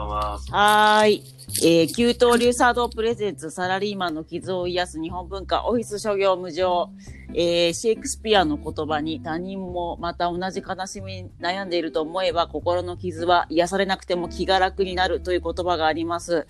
ばんは。はーい。えー、給湯流茶道プレゼンツサラリーマンの傷を癒す日本文化オフィス諸行無常。えー、シェイクスピアの言葉に他人もまた同じ悲しみに悩んでいると思えば心の傷は癒されなくても気が楽になるという言葉があります。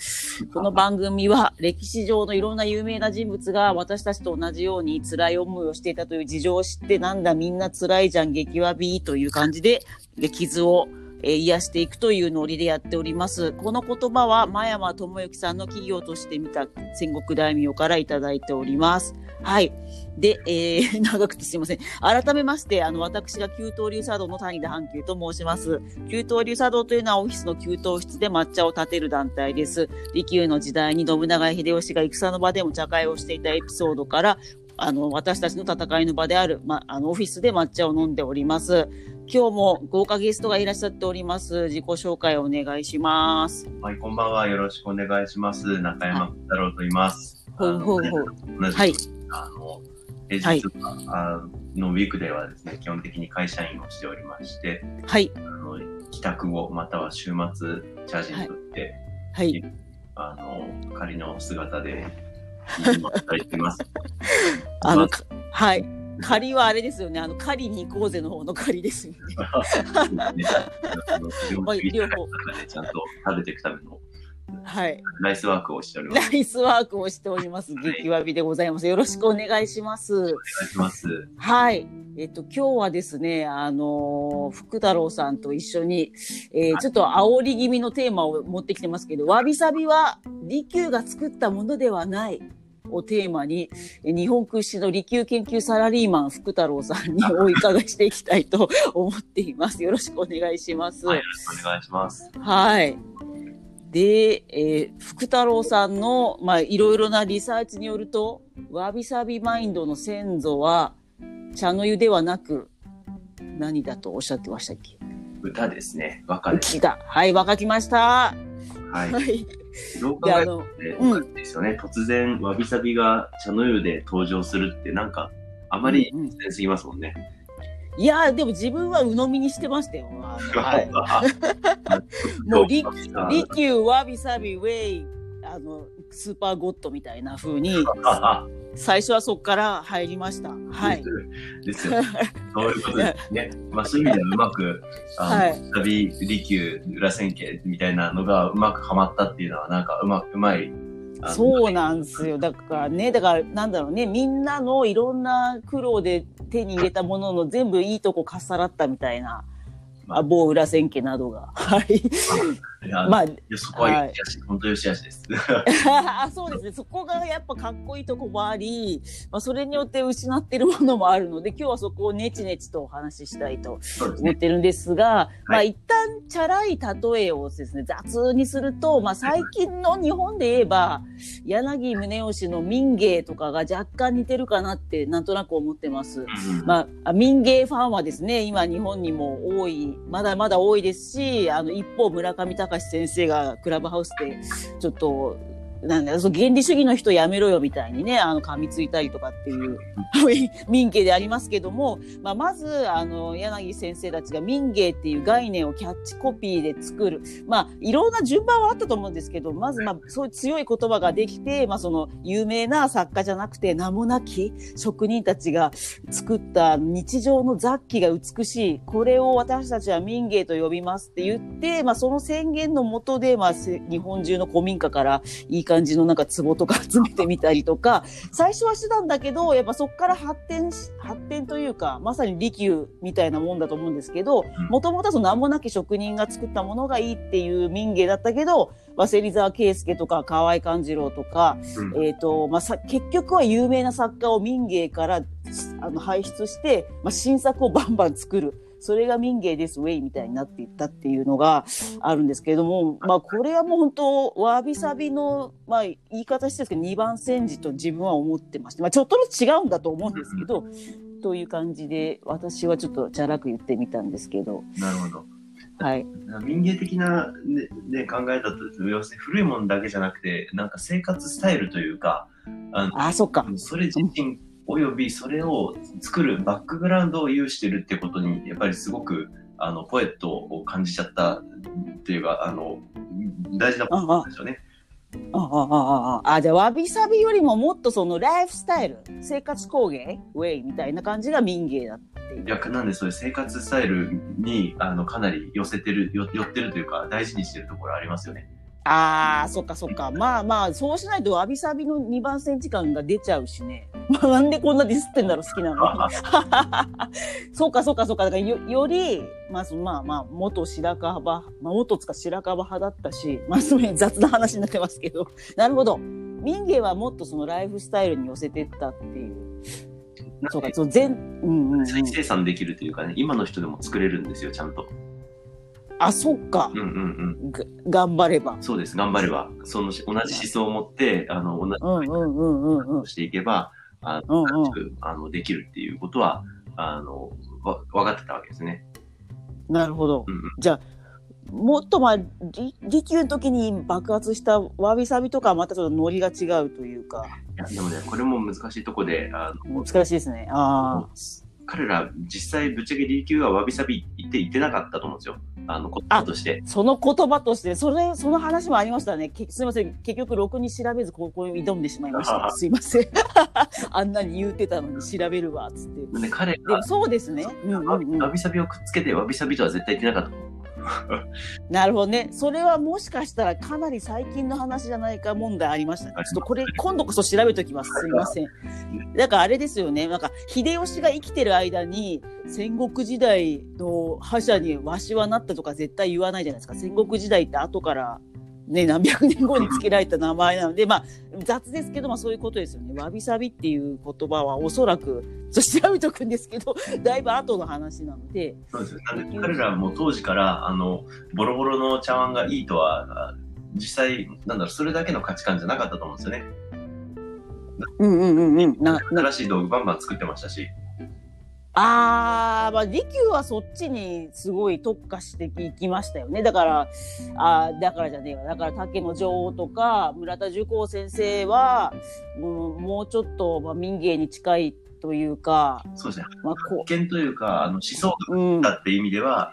この番組は歴史上のいろんな有名な人物が私たちと同じように辛い思いをしていたという事情を知ってなんだみんな辛いじゃん激わびという感じでで傷をえー癒していくというノリでやっております。この言葉は、真山智之さんの企業として見た戦国大名からいただいております。はい。で、えー、長くてすいません。改めまして、あの、私が給湯流茶道の谷田阪急と申します。給湯流茶道というのはオフィスの給湯室で抹茶を立てる団体です。利休の時代に信長秀吉が戦の場でも茶会をしていたエピソードから、あの、私たちの戦いの場である、ま、あの、オフィスで抹茶を飲んでおります。今日も豪華ゲストがいらっしゃっております。自己紹介をお願いします。はい、こんばんは。よろしくお願いします。中山太郎と言います。ほうほうほう。はい。あの、平日は、あのウィークデーはですね、基本的に会社員をしておりまして、はい。あの帰宅後、または週末、チャージにとって、はい。あの、仮の姿で、あの、かはい。仮はあれですよね。あの、狩りに行こうぜの方の狩りですよね。両方ちゃんと食べていくためのはい。ナイスワークをしております。ナイスワークをしております。激わびでございます。よろしくお願いします。お願いします。はい。えっと、今日はですね、あのー福太郎さんと一緒に、えーちょっと煽り気味のテーマを持ってきてますけど、わびさびは利休が作ったものではない。をテーマに、え日本屈指の利休研究サラリーマン福太郎さんにお伺いしていきたいと思っています。よろしくお願いします。はい、よろしくお願いします。はい。で、えー福太郎さんの、まあ、いろいろなリサーチによると、わびさびマインドの先祖は、茶の湯ではなく、何だとおっしゃってましたっけ？歌ですね。和歌です。はい、わかりました。はい。はい。どう考えてもおかしいですよね。突然、わびさびが茶の湯で登場するって、なんか、あまりうんうん突然すぎますもんね。いや、でも自分は鵜呑みにしてましたよ。あのはい。もう利利休、わびさび、ウェイ、あの、スーパーゴッドみたいな風に、最初はそこから入りました。はい。ですよね。そういうことですね。まあ、そういう意味ではうまく、あの、はい旅、利休、裏千家みたいなのがうまくはまったっていうのは、なんかうまく、うまい。そうなんですよ。だからね、だからなんだろうね、みんなのいろんな苦労で手に入れたものの全部いいとこかっさらったみたいな、まああ某裏千家などが。はい。まあ、そこはよしあし、本当よしあしです。あそうですね。そこがやっぱかっこいいとこもあり、まあ、それによって失ってるものもあるので、今日はそこをネチネチとお話ししたいと。思ってるんですが、まあはい一旦チャラい例えをですね、雑にすると、まあ最近の日本で言えば、柳宗悦の民芸とかが若干似てるかなってなんとなく思ってます。うんまあ、民芸ファンはですね、今日本にも多い、まだまだ多いですし、あの、一方村上隆先生がクラブハウスで、ちょっと、なんだそう原理主義の人やめろよみたいにね、あの、噛みついたりとかっていう 民芸でありますけども、まあ、まず、あの、柳先生たちが民芸っていう概念をキャッチコピーで作る。まあ、いろんな順番はあったと思うんですけど、まず、まあ、そういう強い言葉ができて、まあ、その、有名な作家じゃなくて、名もなき職人たちが作った日常の雑記が美しい。これを私たちは民芸と呼びますって言って、まあ、その宣言のもとで、まあ、日本中の古民家からいい感じのなんか壺とか 集めてみたりとか、最初はしてたんだけど、やっぱそこから発展し、発展というか、まさに利休みたいなもんだと思うんですけどうん、もともとはその名もなき職人が作ったものがいいっていう民芸だったけど、早稲沢圭介とか河合勘次郎とか、うんえっ、と、まあ、さ、結局は有名な作家を民芸から、あの、輩出して、まあ、新作をバンバン作る。それが民芸です、ウェイみたいになっていったっていうのがあるんですけれども、まあ、これはもう本当、わびさびの、まあ、言い方してですけど、二番煎じと自分は思ってまして、まあ、ちょっとずつ違うんだと思うんですけど、という感じで、私はちょっとチャラく言ってみたんですけど、なるほど。はい。民芸的な、ねね、考えだと、要するに古いものだけじゃなくて、なんか生活スタイルというか、あのあ、そっか。それ自身およびそれを作るバックグラウンドを有してるってことに、やっぱりすごく、あの、ポエットを感じちゃったっていうか、あの、大事なことなんでしょうね。あああああじゃあわびさびよりももっとそのライフスタイル生活工芸ウェイみたいな感じが民芸だっていういや、なんでそういう生活スタイルに、あの、かなり寄せてる、よ寄ってるというか、大事にしてるところありますよね。ああそっかそっか。まあまあそうしないとわびさびの2番センチ感が出ちゃうしね、まあ、なんでこんなディスってんだろう好きなの。に そうかそうかそうか。だからよよりまあそのまあまあ元白樺、まあ、元つか白樺派だったしまあすごい雑な話になってますけど。なるほど。民芸はもっとそのライフスタイルに寄せてったっていう。そうか、そう、全、うんうん、うん。再生産できるというかね、今の人でも作れるんですよ、ちゃんと。あ、そっかうん。うんうん。が頑張れば。そうです、頑張れば。その同じ思想を持って、あの、同じうんうんうんうんうん。していけば、あうんの、うん。あのできるっていうことは、あの、わ分かってたわけですね。なるほどう。んうん。じゃあ、もっとまあ、り利休の時に爆発したわびさびとかはまたちょっとノリが違うというか、いや、でもね、これも難しいとこで、あの、難しいですね。あ彼ら、実際、ぶっちゃけ琉球はわびさび言って言ってなかったと思うんですよ。あの、言葉としてあ。。その言葉として、それ、その話もありましたね。けすみません。結局、ろくに調べず、ここに挑んでしまいました。すいません。あんなに言うてたのに調べるわ、つって。で彼がそうですね。うんうんうんわ。びさびをくっつけて、わびさびとは絶対言ってなかった。なるほどね。それはもしかしたらかなり最近の話じゃないか問題ありましたね。ちょっとこれ今度こそ調べときます。すいません。だからあれですよね。なんか秀吉が生きてる間に戦国時代の覇者にわしはなったとか絶対言わないじゃないですか。戦国時代って後からね、何百年後に付けられた名前なので、まあ雑ですけど、まあそういうことですよね。わびさびっていう言葉はおそらく、ちょっと調べとくんですけど、だいぶ後の話なので、そうですよ。なんで、彼らも当時から、あの、ボロボロの茶碗がいいとは、あ実際、なんだろう、それだけの価値観じゃなかったと思うんですよね。うんうんうんうん。新しい道具バンバン作ってましたし。あー、まあ、利休はそっちにすごい特化していきましたよね。だから、あーだからじゃねえわ。だから竹の女王とか、村田寿光先生は、もうもうちょっと、まあ、民芸に近いというか、そうですね。まあ、こ発見というか、あの思想だって意味では、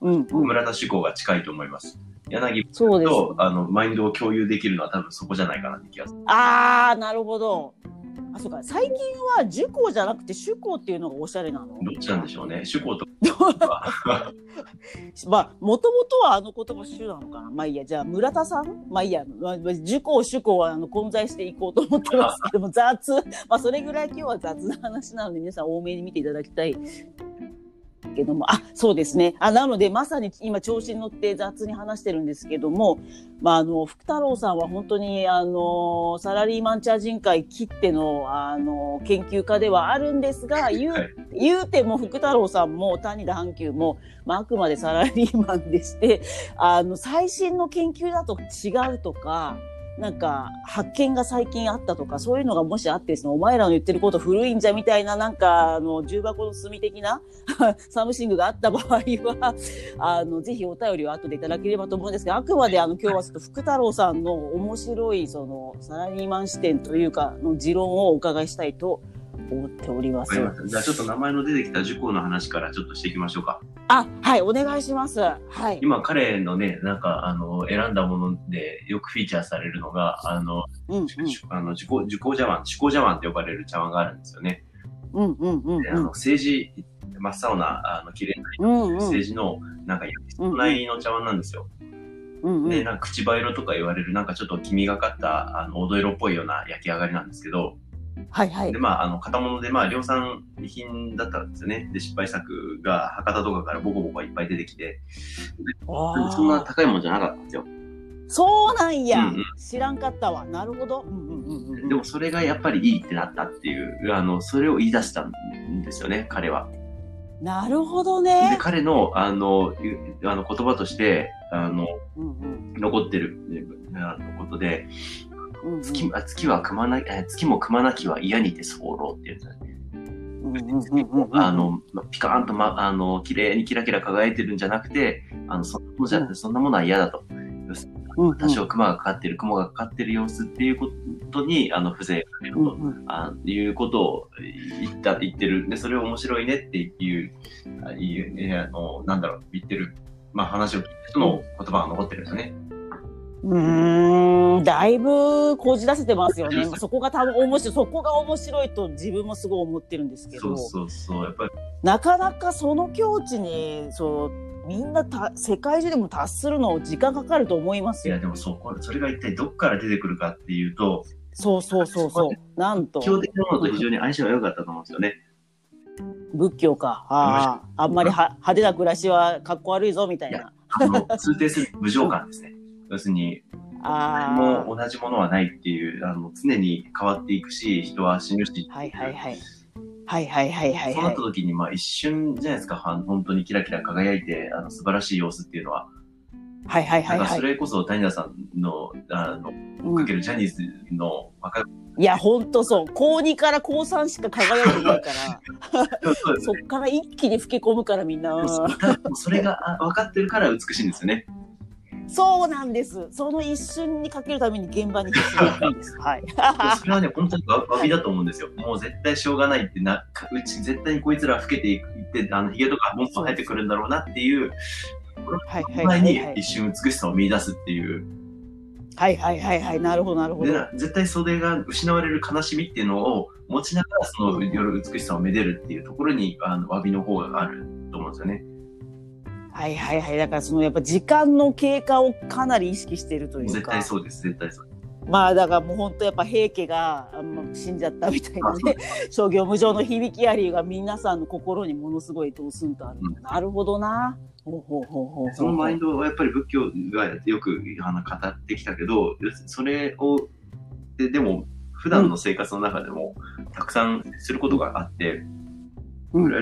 うん、うん。村田志向が近いと思います。柳。と、あの、マインドを共有できるのは多分そこじゃないかなって気がする。あー、なるほど。あ、そうか。最近は寿光じゃなくて主光っていうのがおしゃれなの？どっちなんでしょうね。志向とか。まあ、もともとはあの言葉主なのかな。まあいいや、じゃあ村田さん？まあいいや、まあ、受講主講はあの混在していこうと思ってますけども、雑。まあそれぐらい今日は雑な話なので皆さん多めに見ていただきたい。けども、あ、そうですね。あ、なので、まさに今調子に乗って雑に話してるんですけども、まあ、あの、福太郎さんは本当に、あの、サラリーマンチャー人会切っての、あの、研究家ではあるんですが、言う、はい言うても福太郎さんも谷田阪急も、まあ、あくまでサラリーマンでして、あの、最新の研究だと違うとか、なんか、発見が最近あったとか、そういうのがもしあってですね、お前らの言ってること古いんじゃみたいな、なんか、あの、重箱の隅的な something があった場合は、あの、ぜひお便りを後でいただければと思うんですが、あくまであの、今日はちょっと福太郎さんの面白い、その、サラリーマン視点というか、の持論をお伺いしたいと思っております。じゃあちょっと名前の出てきた珠光の話からちょっとしていきましょうか。あ、はい、お願いします。はい。今彼のね、なんかあの、選んだものでよくフィーチャーされるのが、あの、うん、うん、あの、受講、受講茶碗、受講茶碗って呼ばれる茶碗があるんですよね。うん、うん、うん、であの、政治、真っ青な、あの、綺麗なうん、うん、政治の、なんか、ないの茶碗なんですよ。うん、うん、で、なんか、口葉色とか言われる、なんかちょっと黄みがかった、あの、黄土色っぽいような焼き上がりなんですけど、はい、はいで、。まあ、あの、型物で、まあ、量産品だったんですよね。で、失敗作が博多とかからボコボコいっぱい出てきて、そんな高いもんじゃなかったんですよ。そうなんや、うんうん知らんかったわ。なるほど。うんうんうんうん、でも、それがやっぱりいいってなったっていう、あの、それを言い出したんですよね、彼は。なるほどで、ね。彼の、あの、ゆあの言葉として、あの、うんうん残ってる、あのことで、うんうん月あ月は組まな、え月も組まなきは嫌にて候っていうやつだね。うあの、まピカーンと、ま、あの、綺麗にキラキラ輝いてるんじゃなくて、あの、そんなものじゃ、うんそんなものは嫌だと。多少雲がかかってる、雲がかかってる様子っていうことに、あの、風情があると、うんうんあいうことを言った、言ってる。で、それを面白いねっていう、あいう、えあの、なんだろう、言ってる、まあ話を聞いた人の言葉が残ってるんですよね。うーん、だいぶこじらせてますよね。そこが多分面白い、そこが面白いと自分もすごい思ってるんですけど、そうそうそう。やっぱり、なかなかその境地に、そう、みんなた世界中でも達するの時間かかると思いますよいや。でもそう、これそれが一体どこから出てくるかっていうと、そうそうそうそう。なんと基本的なものと非常に相性が良かったと思うんですよね。仏教か。ああ、あんまりは派手な暮らしはかっこ悪いぞみたいな。あの、通底する無常感ですね。要するに、あもう同じものはないっていう、あの、常に変わっていくし、人は死ぬし。あ、はいはいはい。はいはいはいはいそうなはい。った時に、まあ一瞬じゃないですか、は本当にキラキラ輝いて、あの、素晴らしい様子っていうのは。はいはいはいはい。だからそれこそ谷田さんの、あの、うんかけるジャニーズの若い、いや、ほんとそう。高2から高3しか輝いてないから、そっから一気に老け込むからみんな。うん それがあ分かってるから美しいんですよね。そうなんです。その一瞬にかけるために現場に必死になるんです。はい。それはね、本当にわわびだと思うんですよ。もう絶対しょうがないってな、かうち絶対にこいつら老けていって、あの、髭とかボンボン生えてくるんだろうなっていう、前に一。瞬美しさを見出すっていう。はいはいはいはい。なるほどなるほでど。な絶対袖が失われる悲しみっていうのを持ちながら、その夜美しさをめでるっていうところに、あの、詫びの方があると思うんですよね。はいはいはい。だからそのやっぱ時間の経過をかなり意識しているという絶か。対そうです、絶対そう。まあだからもう本当やっぱ平家が死んじゃったみたいなね。商業無常の響きありが皆さんの心にものすごいドスンとある、うん。なるほどな。ほうほうほうほう。ほうそのマインドはやっぱり仏教がよくあの語ってきたけど、それを、ででも、普段の生活の中でもたくさんすることがあって、うん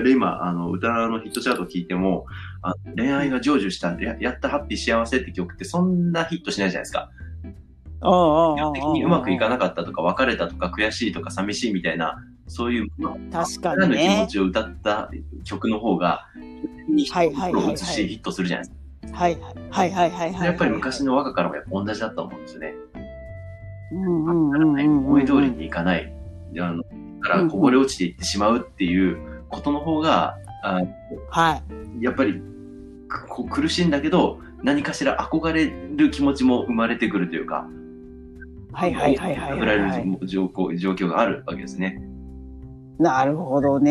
で今、あの、歌のヒットチャートを聞いても、あ恋愛が成就したや、やったハッピー幸せって曲ってそんなヒットしないじゃないですか。ああああ基本的にうまくいかなかったとか、別れたとか、悔しいとか、寂しいみたいな、そういう、確かに彼の気持ちを歌った曲の方が、はいはいはいはい心を打つし、ヒットするじゃないですか。はいはいはいはいはいやっぱり昔の和歌からもやっぱ同じだと思うんですよね。うんうんうん思い通りにいかない。あの、だからこぼれ落ちていってしまうっていうことの方が、あはいやっぱりこう苦しいんだけど、何かしら憧れる気持ちも生まれてくるというか、はいはいはいはいはいはいる状況状況があるわけですね。なるほどそれ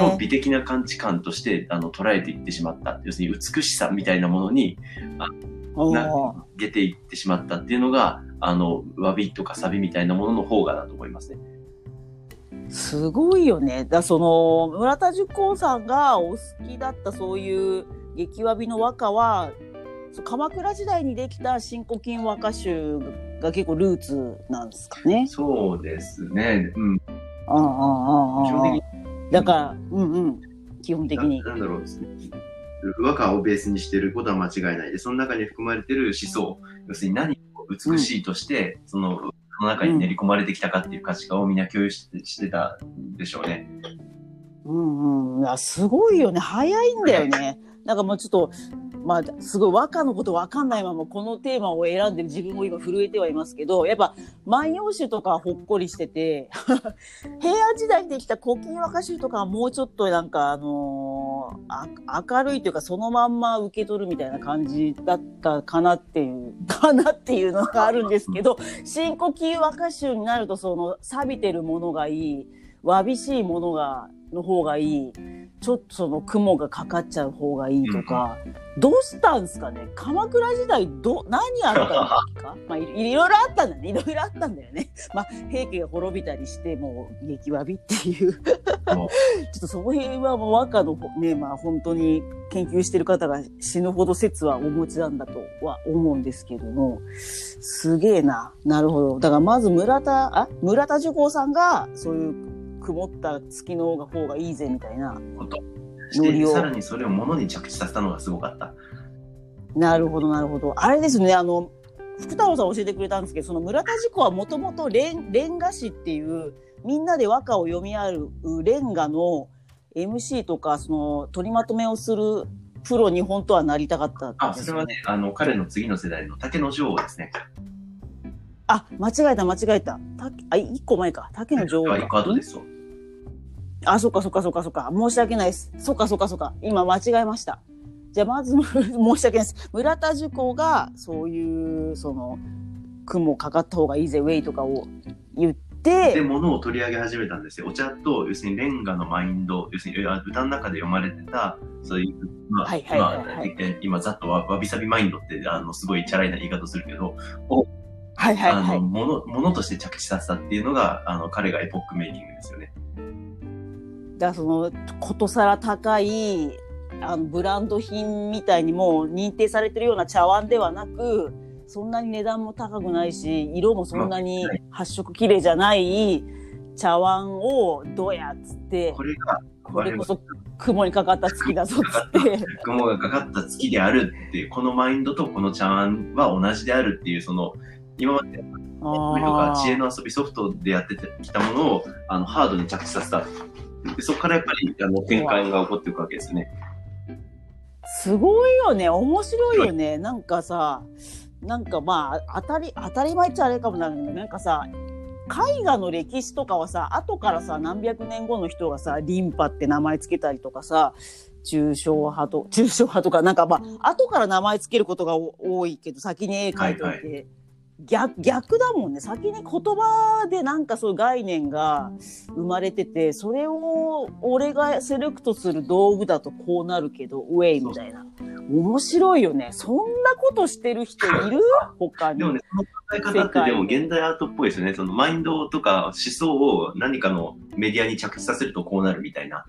をね美的な感知感としてあの捉えていってしまった。要するに美しさみたいなものになおー出ていってしまったっていうのが、あの、詫びとかサビみたいなものの方がだと思いますね。すごいよね。だその村田十光さんがお好きだったそういう激詫びの和歌は鎌倉時代にできた新古今和歌集が結構ルーツなんですかね。そうですね。うん。ああああああ基本的にだからうんうん基本的に。ななんだろうですね。和歌をベースにしてることは間違いないで、その中に含まれてる思想、要するに何を美しいとして、その、その中に練り込まれてきたかっていう価値観をみんな共有してしてたんでしょうね。うんうん、すごいよね早いんだよね。なんかもうちょっとまあすごい和歌のことわかんないままこのテーマを選んでる自分も今震えてはいますけどやっぱ「万葉集」とかほっこりしてて 平安時代にできた古今和歌集とかはもうちょっとなんかあのー明るいというかそのまんま受け取るみたいな感じだったかなっていう かなっていうのがあるんですけど新古今和歌集になるとその錆びてるものがいいわびしいものがの方がいい。ちょっとその雲がかかっちゃう方がいいとか、どうしたんですかね？鎌倉時代ど何あったんだっけか？まあいいろいろあったんだね。いろいろあったんだよね。まあ平家が滅びたりしてもう激わびっていう。ちょっとその辺はもう和歌のねまあ本当に研究してる方が死ぬほど説はお持ちなんだとは思うんですけども。すげえな。なるほど。だからまず村田あ村田寿光さんがそういう曇った月の方がいいぜみたいな。ノリさらにそれを物に着地させたのがすごかった。なるほど、なるほど。あれですね、あの、福太郎さん教えてくれたんですけど、その村田事故はもともとレンレンガ師っていう、みんなで和歌を読み合うレンガの MC とか、その取りまとめをするプロに本当はなりたかったんあ、それはね、あの、彼の次の世代の竹の女王ですね。あ、間違えた、間違えた。たあ、一個前か。竹の女王一個後ですよ。あ、そっかそっかそっかそっか。申し訳ないです。そっかそっかそっか。今間違えました。じゃあまず 申し訳ないです。村田塾がそういうその雲かかった方がいいぜウェイとかを言ってで、物を取り上げ始めたんですよ。お茶と、要するにレンガのマインド、要するにあ歌の中で読まれてた、そういう、まあ、今、ざっとわわびさびマインドって、あの、すごいチャラいな言い方するけど、はいはいはいあの、もの、ものとして着地させたっていうのが、あの、彼がエポックメイキングですよね。だからそのことさら高いあのブランド品みたいにもう認定されてるような茶碗ではなくそんなに値段も高くないし色もそんなに発色綺麗じゃない茶碗をどうやっつってこれが、これこそ雲にかかった月だぞっつって。雲がかかった月であるっていう、このマインドとこの茶碗は同じであるっていう、その、今までとか知恵の遊びソフトでやってきたものをあのハードに着地させた。でそこからやっぱりあの展開が起こっていくわけですね。すごいよね。面白いよね。なんかさなんかまあ当たり当たり前っちゃあれかもなるけどなんかさ絵画の歴史とかはさ後からさ何百年後の人がさリンパって名前つけたりとかさ抽象派と抽象派とかなんかまあ後から名前つけることがお多いけど先に絵描いておいて、はい逆逆だもんね。先に言葉でなんかそういう概念が生まれててそれを俺がセレクトする道具だとこうなるけどウェイみたいな。面白いよね。そんなことしてる人いる？他に。でもね、その考え方ってでも現代アートっぽいですよね。そのマインドとか思想を何かのメディアに着地させるとこうなるみたいな。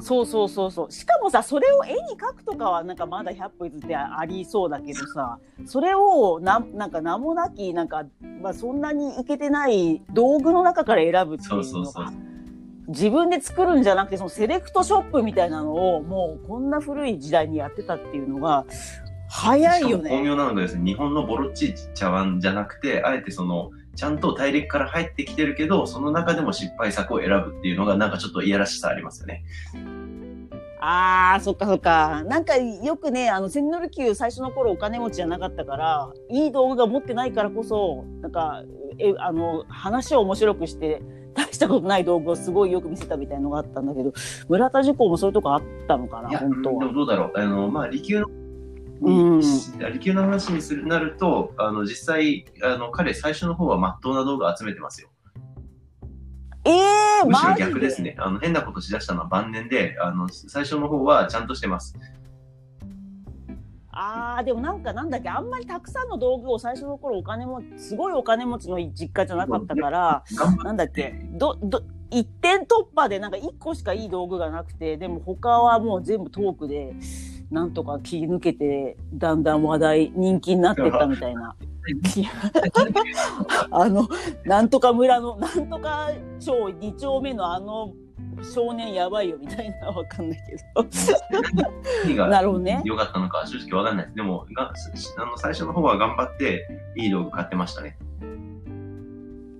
そうそうそうそうしかもさそれを絵に描くとかはなんかまだ100歩譲ってありそうだけどさそれをななんか名もなきなんか、まあ、そんなにいけてない道具の中から選ぶっていうのがそうそうそう。自分で作るんじゃなくてそのセレクトショップみたいなのをもうこんな古い時代にやってたっていうのが早いよしかも巧ね。妙なのがですね、日本のボロっちい茶碗じゃなくて、あえてその、ちゃんと大陸から入ってきてるけど、その中でも失敗作を選ぶっていうのがなんかちょっといやらしさありますよね。あーそっかそっかなんかよくねあの千利休最初の頃お金持ちじゃなかったからいい道具が持ってないからこそなんかえあの話を面白くして大したことない道具をすごいよく見せたみたいなのがあったんだけど村田塾もそういうとこあったのかな本当は。どうだろう。あの、まあ、利休のうん利休の話にするなると、あの、実際、あの、彼最初の方は真っ当な道具を集めてますよ。えー、むしろ逆ですね。あの、変なことしだしたのは晩年で、あの、最初の方はちゃんとしてます。あーでもなんかなんだっけあんまりたくさんの道具を最初の頃お金もすごいお金持ちの実家じゃなかったからなんだっけどど一点突破でなんか一個しかいい道具がなくてでも他はもう全部トークでなんとか切り抜けてだんだん話題人気になってったみたいな。あのなんとか村のなんとか町2丁目のあの少年やばいよみたいなわかんないけど何ながるほどね良かったのか正直わかんないです。でも、があの最初の方は頑張って、いい道具買ってましたね。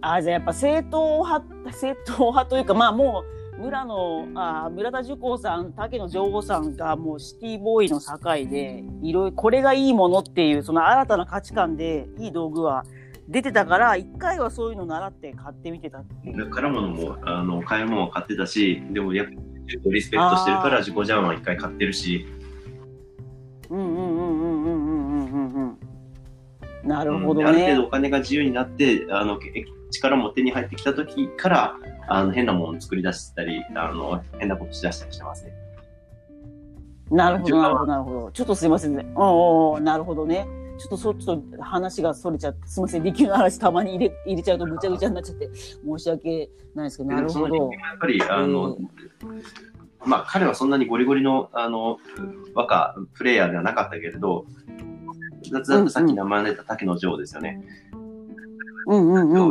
あじゃあやっぱ正統派正統派というかまあもう村のあ村田樹光さん竹野情報さんがもうシティボーイの境でいろいろこれがいいものっていうその新たな価値観でいい道具は出てたから一回はそういうの習って買ってみてたからものもあの買い物は買ってたしでもやっぱリスペクトしてるから自己ジャンは一回買ってるし。うんうんうんうん。なるほどうん。ある程ね度お金が自由になって、あの、け力も手に入ってきた時から、あの、変なものを作り出したり、あの、変なことしだしたりしてますね。なるほどなるほどなるほど。ちょっとすいませんね。おうおうなるほどね。ちょっとそっちと話がそれちゃってすいません。利休の話たまに入れ入れちゃうとぐちゃぐちゃになっちゃって申し訳ないですけどなるほど。やっぱり、あの、まあ、彼はそんなにゴリゴリの、あの、若、プレイヤーではなかったけれど、雑ださっき名前出た竹野城ですよね。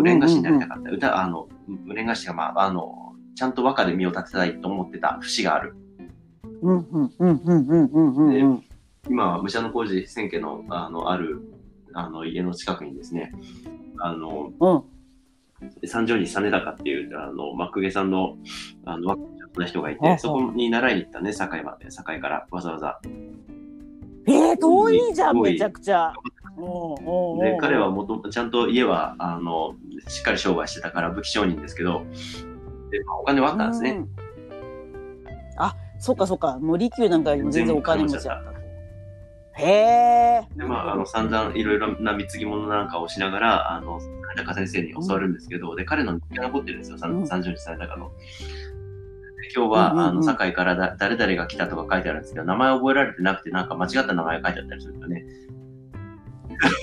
レンガ師になりたかった。歌、あの、レンガ師が、まあ、あの、ちゃんと和歌で身を立てたいと思ってた節がある。今は武者の工事千家のあのあるあの家の近くにですね、あの、うん、三条に実高っていう、あの、幕下さんの、あの、若い人がいて、そこに習いに行ったね、堺まで、堺からわざわざ。えー、遠いじゃんめちゃくちゃで、彼はもと、ちゃんと家は、あの、しっかり商売してたから武器商人ですけど、で、まあお金はあったんですね。うんあそっかそっか。もう利休なんかよりも全然お金持ちだったと。へえ。で、まあ、あの、散々いろいろな貢ぎ物なんかをしながら、あの、金高先生に教わるんですけど、で、彼の残ってるんですよ、うん30日されたかの。で今日は、うんうんうんあの、堺からだ誰々が来たとか書いてあるんですけど、名前覚えられてなくて、なんか間違った名前が書いてあったりするんですよね。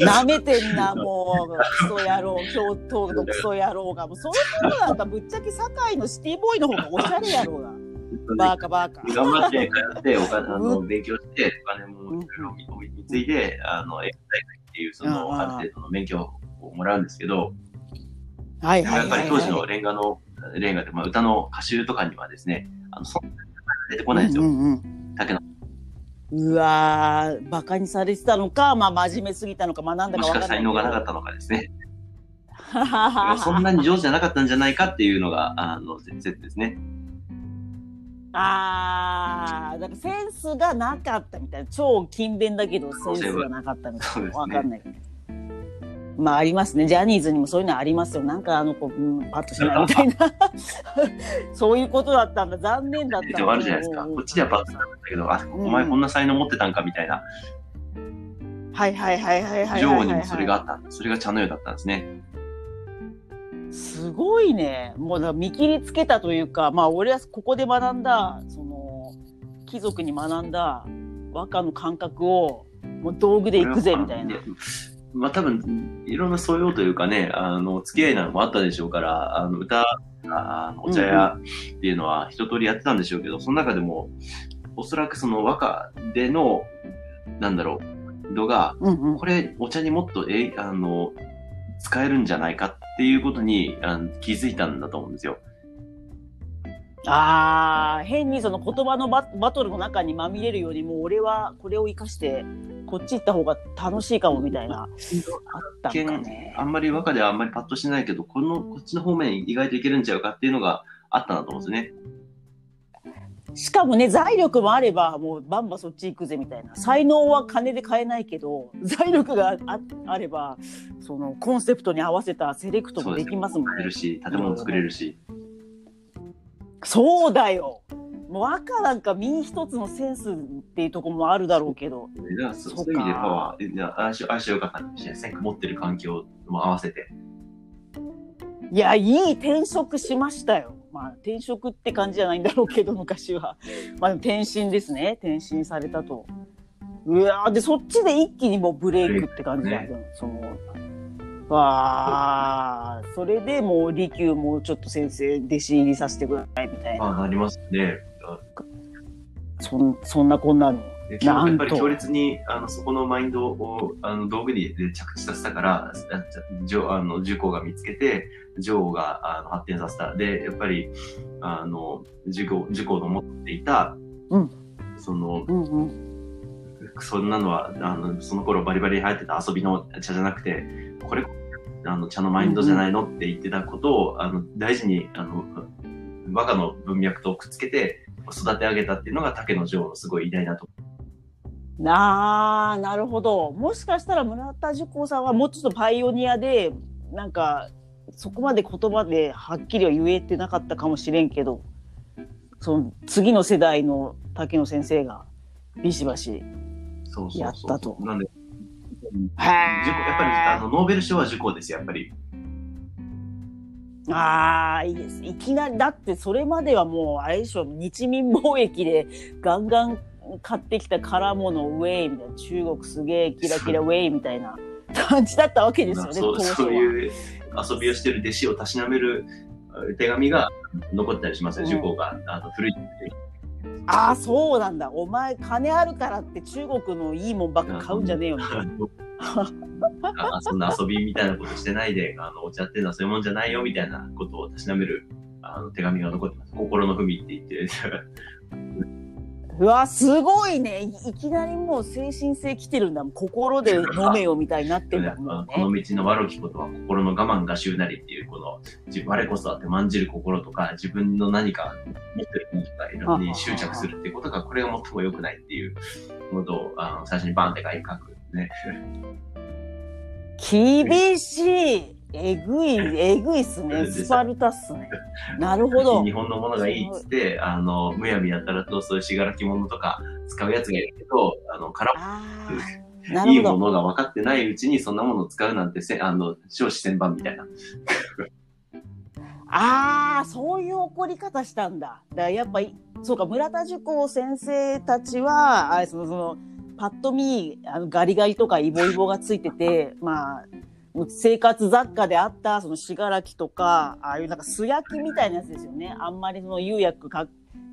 なめてんな、もう。クソ野郎、京都のクソ野郎が。もうそういうことなんかぶっちゃけ堺のシティボーイの方がおしゃれやろうが。バカバカ。頑張って通って、お金、あの、勉強して、お金もいろいろついで、あの、英語大学っていう、その、ある程度の免許をもらうんですけど、はいでもはいはい、やっぱり当時のはい。レンガの、レンガで、まあ、歌の歌集とかにはですね、あの、そんな名前が出てこないんですよ。うんうんうわー、バカにされてたのか、まあ真面目すぎたのか、学んだかもしか。才能がなかったのかですね。た そんなに上手じゃなかったんじゃないかっていうのが、あの、説ですね。あー、だからセンスがなかったみたいな。超勤勉だけど、センスがなかったみたいな。わかんない。まあありますね。ジャニーズにもそういうのありますよ。なんかあの子、うん、パッとしないみたいな。そういうことだったんだ。残念だったあるじゃないですか。うんこっちではパッとなんだけど、あ、んお前こんな才能持ってたんかみたいな。はいはいはいはいはいはいはい。女王にもそれがあった。それが茶の湯だったんですね。すごいね。もう見切りつけたというか、まあ俺はここで学んだ、その、貴族に学んだ和歌の感覚を、もう道具で行くぜみたいな。まあ多分、いろんな素養というかね、あの、付き合いなのもあったでしょうから、あの、歌、あのお茶屋っていうのは一通りやってたんでしょうけど、その中でも、おそらくその和歌での、なんだろう、度が、うんうん。これお茶にもっと、え、あの、使えるんじゃないかっていうことにあの気づいたんだと思うんですよ。ああ、変にその言葉のババトルの中にまみれるよりも、俺はこれを活かして、こっち行った方が楽しいかもみたいな、あったんかね。あんまり和歌ではあんまりパッとしないけど、この、こっちの方面意外といけるんちゃうかっていうのがあったなと思うんですよね。しかもね、財力もあれば、もうバンバンそっち行くぜみたいな。才能は金で買えないけど、財力がああれば、そのコンセプトに合わせたセレクトもできますもんね作れる。し、建物作れるし。そうだよ。もう赤なんか身一つのセンスっていうところもあるだろうけど。だか。らそそうそういう意味でパワー、いや相性良かったかもしれないです。ね。持ってる環境も合わせて。いや、いい転職しましたよ。まあ、転職って感じじゃないんだろうけど、昔は。まあ、転身です。ね。転身されたと。うわで、そっちで一気にもうブレイクって感じだね。その、わあ、それでもう利休もちょっと先生弟子入りさせてくださいみたいな。まあ、なりますね。そんそんなこんなの。でやっぱり強烈に、あの、そこのマインドを、あの、道具にで着地させたから、あの、重工が見つけて、女王があの発展させた。で、やっぱり、あの、重工、重工の持っていた、うんその、うんうん。そんなのは、あの、その頃バリバリ流行ってた遊びの茶じゃなくて、これ、あの、茶のマインドじゃないのって言ってたことを、あの、大事に、あの、和歌の文脈とくっつけて、育て上げたっていうのが竹の女王のすごい偉大なとこああ、なるほど。もしかしたら村田樹光さんはもうちょっとパイオニアで、なんか、そこまで言葉ではっきりは言えてなかったかもしれんけど、その次の世代の竹野先生がビシバシ。そうそうそうやったとなんで、やっぱりあのノーベル賞は受講ですよ、やっぱり。ああ、いいです。いきなり、だってそれまではもう、あれでしょ、日民貿易でガンガン買ってきた空物ウェイみたいな、中国すげえキラキラウェイみたいな感じだったわけですよね、そう。そういう遊びをしてる弟子をたしなめる手紙が残ったりしますよ、うん受講が。あの古い。ああ、そうなんだ。お前、金あるからって中国のいいもんばっか買うんじゃねえよ、みたいな。あそんな遊びみたいなことしてないで、あのお茶っていうのはそういうもんじゃないよみたいなことをたしなめるあの手紙が残ってます。心の文って言って。うわ、すごいね。いいきなりもう精神性来てるんだ。心で飲めよみたいになってんだもんこのね。道の悪きことは心の我慢が習なりっていう、この、じ我こそはってまんじる心とか、自分の何か持ってるものとかいろに執着するっていうことが、これが最も良くないっていうことを、あの最初にバンって書くね。厳しい。えぐい、えぐいっすね。スパルタっすね。なるほど。日本のものがいいっつって、あの、むやみやたらとそういうしがらき物とか使うやつがいるけど、あの、からああ、ないるいも。のが分かってないうちにそんなものを使うなんてせ、あの、少子千万みたいな。ああ、そういう怒り方したんだ。だからやっぱり、そうか、村田塾先生たちは、あれその、その、パッと見、あのガリガリとかイボイボがついてて、まあ、生活雑貨であった、その信楽とか、ああいうなんか素焼きみたいなやつですよね。あんまりその釉薬か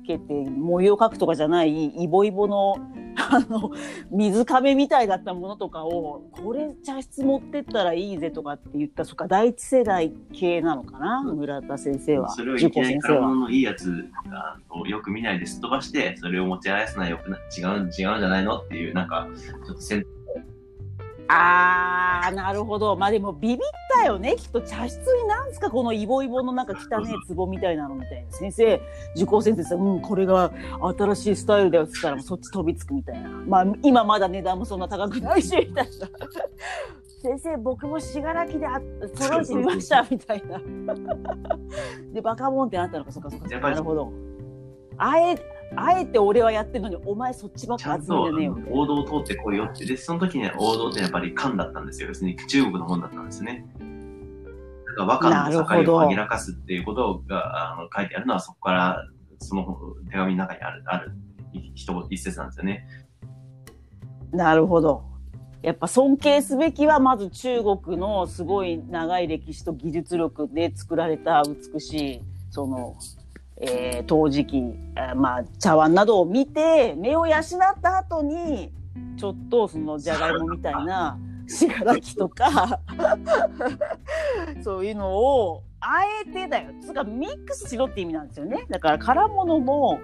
けて模様描くとかじゃない、イボイボの、あの、水壁みたいだったものとかを、これ茶室持ってったらいいぜとかって言った、そっか、第一世代系なのかな、うん村田先生は。それをい塾きなり先生は。空物のいいやつがをよく見ないですっ飛ばして、それを持ち合わせないよくな、違う、違うんじゃないのっていう、なんか、ちょっとせんあー、なるほど。まあでもビビったよね。きっと茶室になんすかこのイボイボのなんか汚ねえ壺みたいなのみたいな。先生、受講先生さ、うん、これが新しいスタイルだよって言ったらそっち飛びつくみたいな。まあ今まだ値段もそんな高くないし、みたいな。先生、僕も信楽であ揃えてみました、みたいな。で、バカモンってなったのか、そっかそっか。やっぱりなるほど。あえ、あえて俺はやってるのに、お前そっちばっか集めちゃんとてねえよ。みたいな王道を通ってこいよって。で、その時には王道ってやっぱり漢だったんですよ。要するに中国のもんだったんですね。だから和漢の境を紛らかすっていうことがあの書いてあるのはそこから、その手紙の中にある、ある一言一節なんですよね。なるほど。やっぱ尊敬すべきはまず中国のすごい長い歴史と技術力で作られた美しいその、えー陶磁器、まあ茶碗などを見て目を養った後にちょっとそのじゃがいもみたいな 信楽とか そういうのをあえてだよ。つうかミックスしろって意味なんですよね。だから空物も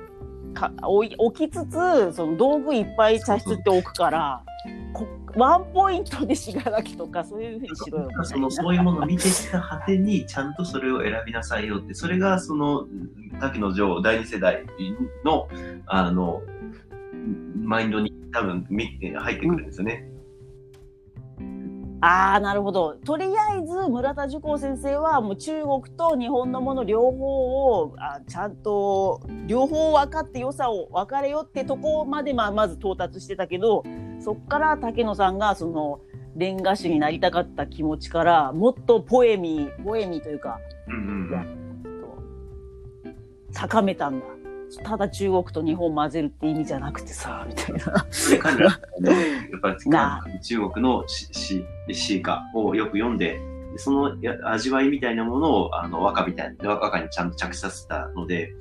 か置きつつその道具いっぱい茶室って置くからこワンポイントで信楽とかそういうふうにしろよ。そのそういうものを見てきた果てにちゃんとそれを選びなさいよって、それがその滝野城第二世代のあのマインドに多分み入ってくるんですよね。ああなるほど。とりあえず村田寿光先生はもう中国と日本のもの両方をあちゃんと両方分かって良さを分かれよってとこまでまあまず到達してたけどそっから竹野さんがそのレンガ師になりたかった気持ちからもっとポエミーポエミーというかうんうんうん。高めたんだ。ただ中国と日本混ぜるって意味じゃなくてさみたいな。それ彼らね、やっぱ中国の詩詩詩歌をよく読んで、そのや味わいみたいなものをあの和歌みたいな、和歌にちゃんと着地させたので、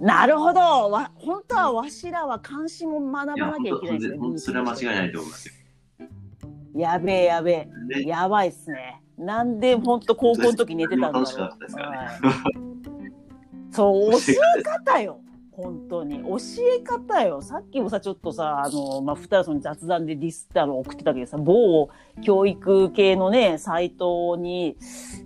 なるほどわ本当はわしらは関心も学ばなきゃいけないですねそれは間違いないと思いますよ。やべえやべえでやばいっすね。なんで本当高校の時寝てたんだろう。楽しかったですからねはいそう、教え方よ。本当に。教え方よ。さっきもさ、ちょっとさ、あの、まあ、二人その雑談でディスったの送ってたけどさ、某教育系のね、サイトに、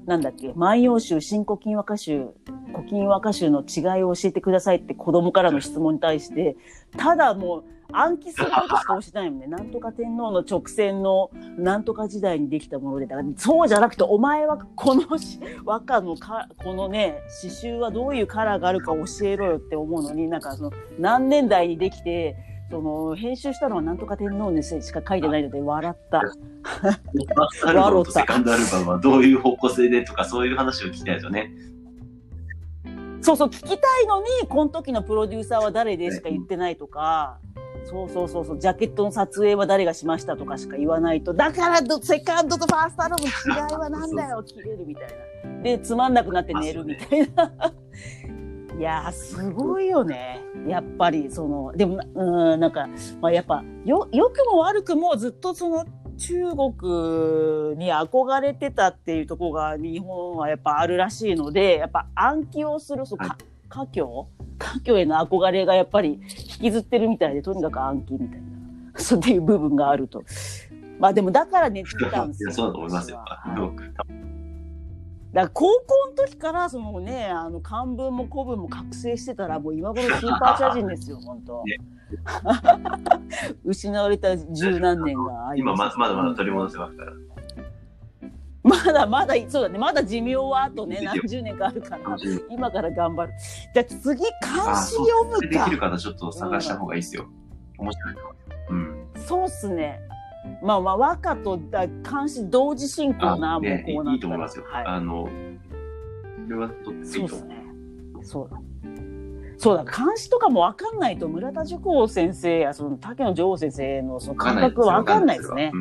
なんだっけ、万葉集、新古今和歌集、古今和歌集の違いを教えてくださいって子供からの質問に対して、ただもう、暗記することしか教えてないもんね。なんとか天皇の直線のなんとか時代にできたもので、だからそうじゃなくて、お前はこのし和歌のか、このね、刺繍はどういうカラーがあるか教えろよって思うのに、なんかその、何年代にできて、その、編集したのはなんとか天皇にしか書いてないので笑った。アルバムとセカンドアルバムはどういう方向性でとか、そういう話を聞きたいですよね。そうそう、聞きたいのに、この時のプロデューサーは誰でしか言ってないとか、そうそうそうそう、ジャケットの撮影は誰がしましたとかしか言わないと、だからどセカンドとファーストアルバムの違いはなんだよ、切れるみたいな。で、つまんなくなって寝るみたいな。いやー、すごいよね。やっぱり、その、でも、うーん、なんか、まあ、やっぱ、よ、良くも悪くもずっとその、中国に憧れてたっていうところが日本はやっぱあるらしいので、やっぱ暗記をする、そう、はいか家境家境への憧れがやっぱり引きずってるみたいで、とにかく暗記みたいな、そういう部分があると。まあでもだから寝てたんですよ。そうだと思いますよ。私ははいだから高校の時からそのねあの漢文も古文も覚醒してたらもう今頃スーパーチャージンですよ 本当ね 失われた十何年が今ままだまだ取り戻せますから。だまだそうだね。まだ寿命はあとね何十年かあるから今から頑張る。じゃあ次漢あ詩そう読むかできる方ちょっと探した方がいいですよ。面白いう。うん。そうっすね。まあまあ和歌とだ漢詩同時進行なもうこうなったら。いいと思いますよ。はい。あの、これはとってそいういと思う。そうだ。そうだ、漢詩とかもわかんないと村田塾子先生やその竹野女王先生のその感覚わかんないです。ね。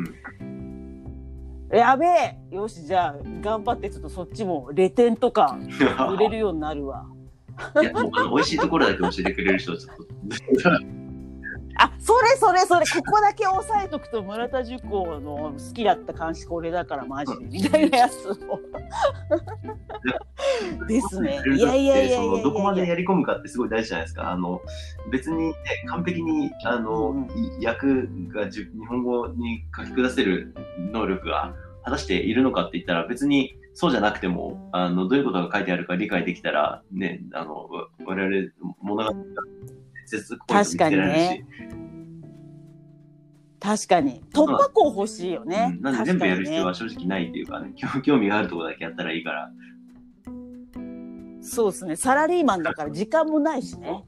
やべえよし、じゃあ頑張ってちょっとそっちもレ点とか 売れるようになるわ。いや、もうあの美味しいところだけ教えてくれる人はちょっと。あ、それそれそれ、ここだけ押さえとくと村田塾子の好きだった漢詩これだからマジで、みたいなやつを。ですね。いやいやいやどこまでやり込むかってすごい大事じゃないですか。あの、別に、ね、完璧に、あの、うんい訳がじゅ日本語に書き下せる能力が果たしているのかって言ったら別にそうじゃなくても、あの、どういうことが書いてあるか理解できたら、ね、あの、わ我々物語が接続ポイント見つけられるし、確かにね確かに。突破口欲しいよね。うんなんで全部やる必要は確正直ないっていうかね、興興味があるところだけやったらいいから。そうですね。サラリーマンだから時間もないしね。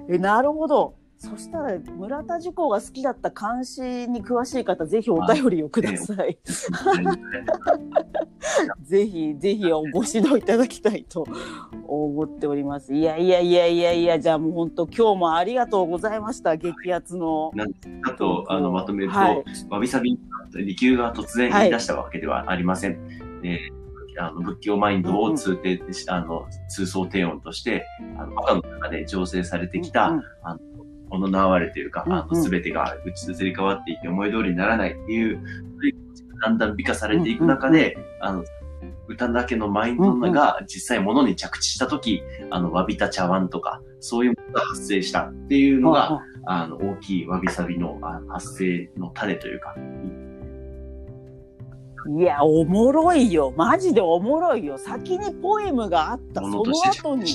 うん えなるほど。そしたら、村田塾子が好きだった漢詩に詳しい方、ぜひお便りをください。ぜひ、ぜひご指導いただきたいと思っております。いやいやいやいやいや、じゃあもう本当今日もありがとうございました。激アツの。あと、あの、まとめると、はいわびさび、利休が突然言い出したわけではありません。えーあの仏教マインドを通底し、あの、通奏低音として、あの、和歌の中で醸成されてきた、うんあの、ものの哀れというか、あの、すべてが打ち移り変わっていて思い通りにならないっていう、だんだん美化されていく中で、あの、歌だけのマインドが実際物に着地したとき、あの、わびた茶碗とか、そういうものが発生したっていうのが、あの、大きいわびさびのあ発生の種というか、いや、おもろいよ。マジでおもろいよ。先にポエムがあった。その後に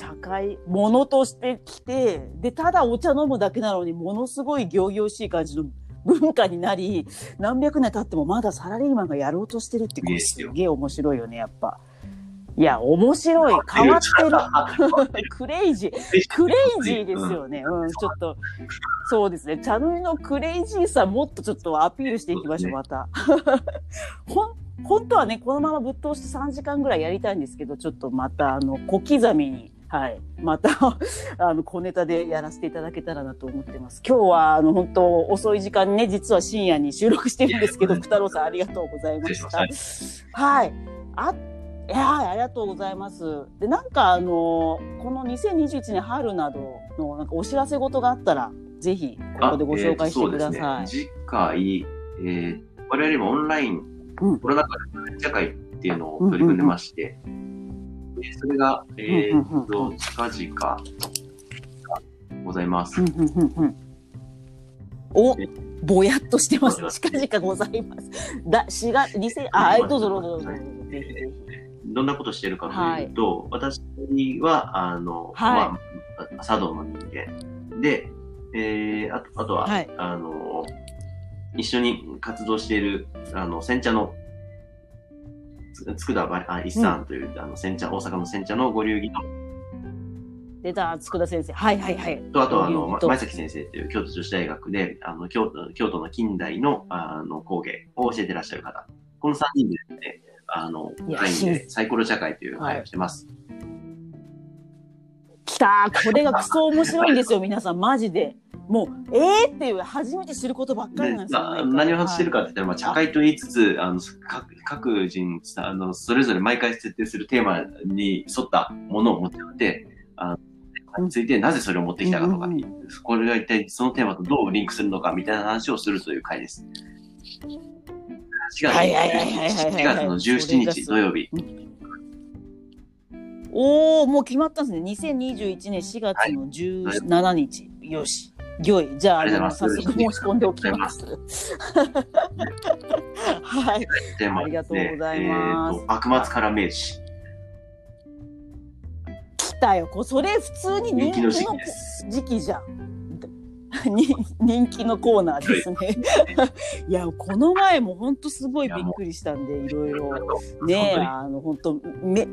茶会、ものとして来て、で、ただお茶飲むだけなのに、ものすごい行々しい感じの文化になり、何百年経ってもまだサラリーマンがやろうとしてるって、これすげえ面白いよね、やっぱ。いや、面白い。変わってる。クレイジー。クレイジーですよね。うん、ちょっと、そうですね。茶の湯のクレイジーさもっとちょっとアピールしていきましょう、また。ほん、本当はね、このままぶっ通して3時間ぐらいやりたいんですけど、ちょっとまた、あの、小刻みに、はい。また、あの、小ネタでやらせていただけたらなと思ってます。今日は、あの、本当遅い時間にね、実は深夜に収録してるんですけど、福太郎さんありがとうございました。はい。あ、いやーありがとうございます。で、なんかあのこの2021年春などのなんかお知らせ事があったら、ぜひここでご紹介してください。あえーとそうですね。次回、えー、我々もオンライン、うんコロナ禍で社会っていうのを取り組んでまして、でそれが、えー、と、近々、ございます。おえ、ぼやっとしてます。近々ございます。だ、4月、2000、あ、はい。どうぞどうぞどうぞ。ぜひぜひ。どんなことしてるかというと、私は、あの、はい。まあ、茶道の人間。で、えー、あとあとは、はい。あの、一緒に活動している、あの、煎茶の、つ佃ばあ一さんという、あの、煎茶、大阪の煎茶のご流儀の、出た、佃先生。はいはいはい。と、あとは、あの、前崎先生という京都女子大学で、あの、京都、京都の近代の、あの、工芸を教えてらっしゃる方。この3人でですね、あの、いやラインいいでサイコロ社会という会をしてます。来たーこれがクソ面白いんですよ、皆さん、マジで。もう、えーっていう、初めて知ることばっかりでなんですよ、まあ、毎回何を話してるかって言ったら、まあ、茶会と言いつつ、あの、各各人、あの、それぞれ毎回設定するテーマに沿ったものを持ってきて、あの、についてなぜそれを持ってきたかとか、うんうんこれが一体そのテーマとどうリンクするのかみたいな話をするという回です。4月はいはいはいはいはいはい4月の17日土曜日。おー、もう決まったんですね。2021年4月の17日。よし。よい。じゃあ、ありがとう早速申し込んでおきます。はい。ですねありがとうございますえーと幕末から明治。来たよ。こそれ普通に人気の時期じゃん。に人気のコーナーですね。いや、この前も本当すごいびっくりしたんで、いろいろ。ねえ、あの、本当め、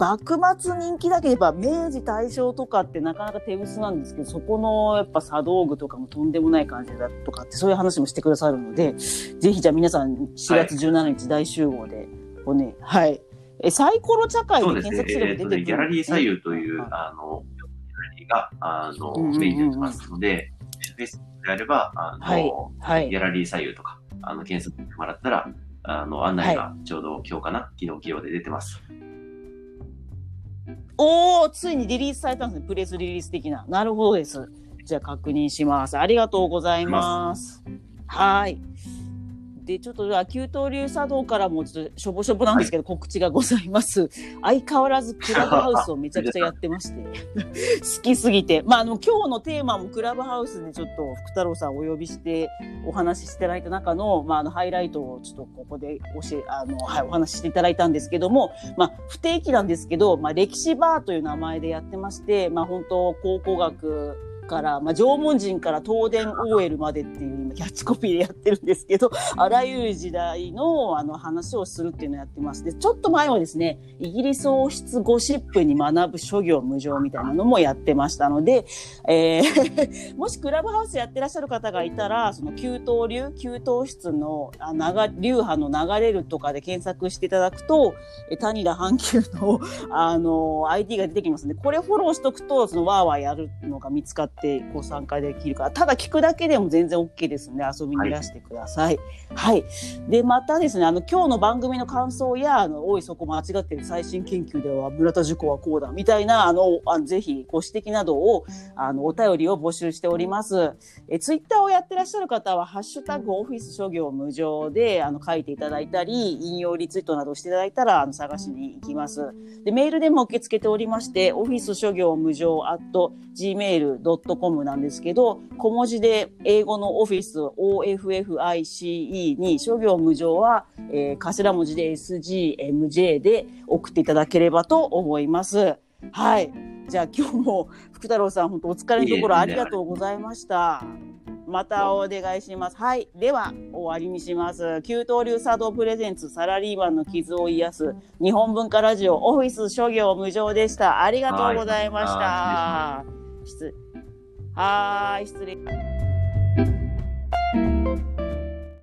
幕末人気だければ明治大正とかってなかなか手薄なんですけど、そこのやっぱ茶道具とかもとんでもない感じだとかってそういう話もしてくださるので、ぜひじゃあ皆さん4月17日大集合で、こうね、はい。え、サイコロ茶会で検索すれば出てくる、ね、ギャラリー左右という、あの、ギャラリーが、あの、メインになってますので、フェイスであれば、あの、はい。はい、ギャラリー左右とか、あの、検索してもらったら、あの、案内がちょうど今日かな、昨日、昨日で出てます。おー、ついにリリースされたんですね。プレスリリース的な。なるほどです。じゃあ確認します。ありがとうございます。はい。で、ちょっと、給湯流茶道からもちょっとしょぼしょぼなんですけど、告知がございます。相変わらずクラブハウスをめちゃくちゃやってまして、好きすぎて。まあ、あの、今日のテーマもクラブハウスでちょっと福太郎さんをお呼びしてお話ししていただいた中の、まあ、あの、ハイライトをちょっとここで教え、あの、はい、お話ししていただいたんですけども、まあ、不定期なんですけど、まあ、歴史バーという名前でやってまして、まあ、本当考古学、から、まあ、縄文人から東電 OL までっていう今キャッチコピーでやってるんですけど、あらゆる時代のあの話をするっていうのをやってます。で、ちょっと前はですね、イギリス王室ゴシップに学ぶ諸行無常みたいなのもやってましたので、えー もしクラブハウスやってらっしゃる方がいたら、その給湯流、給湯室のあ流流派の流れるとかで検索していただくと、え谷田阪急のあの ID が出てきますので、これフォローしとくと、そのワーワーやるのが見つかってってご参加できるか、ただ聞くだけでも全然 OK ですので、遊びにいらしてください。はい。はい、で、またですね、あの、今日の番組の感想や、あの、おい、そこ間違ってる最新研究では、村田塾はこうだ、みたいな、あの、あのぜひご指摘などを、あの、お便りを募集しております。え、ツイッターをやってらっしゃる方は、ハッシュタグオフィス諸行無常で、あの、書いていただいたり、引用リツイートなどしていただいたら、あの、探しに行きます。で、メールでも受け付けておりまして、オフィス諸行無常 at gmail.com なんですけど、小文字で英語のオフィス OFFICE に諸行無常は、えー、頭文字で SGMJ で送っていただければと思います。はい。じゃあ今日も福太郎さん本当お疲れのところありがとうございました。またお願いします。はい。では、終わりにします。給湯流茶道プレゼンツサラリーマンの傷を癒す日本文化ラジオオフィス諸行無常でした。ありがとうございました。失はーい、失礼。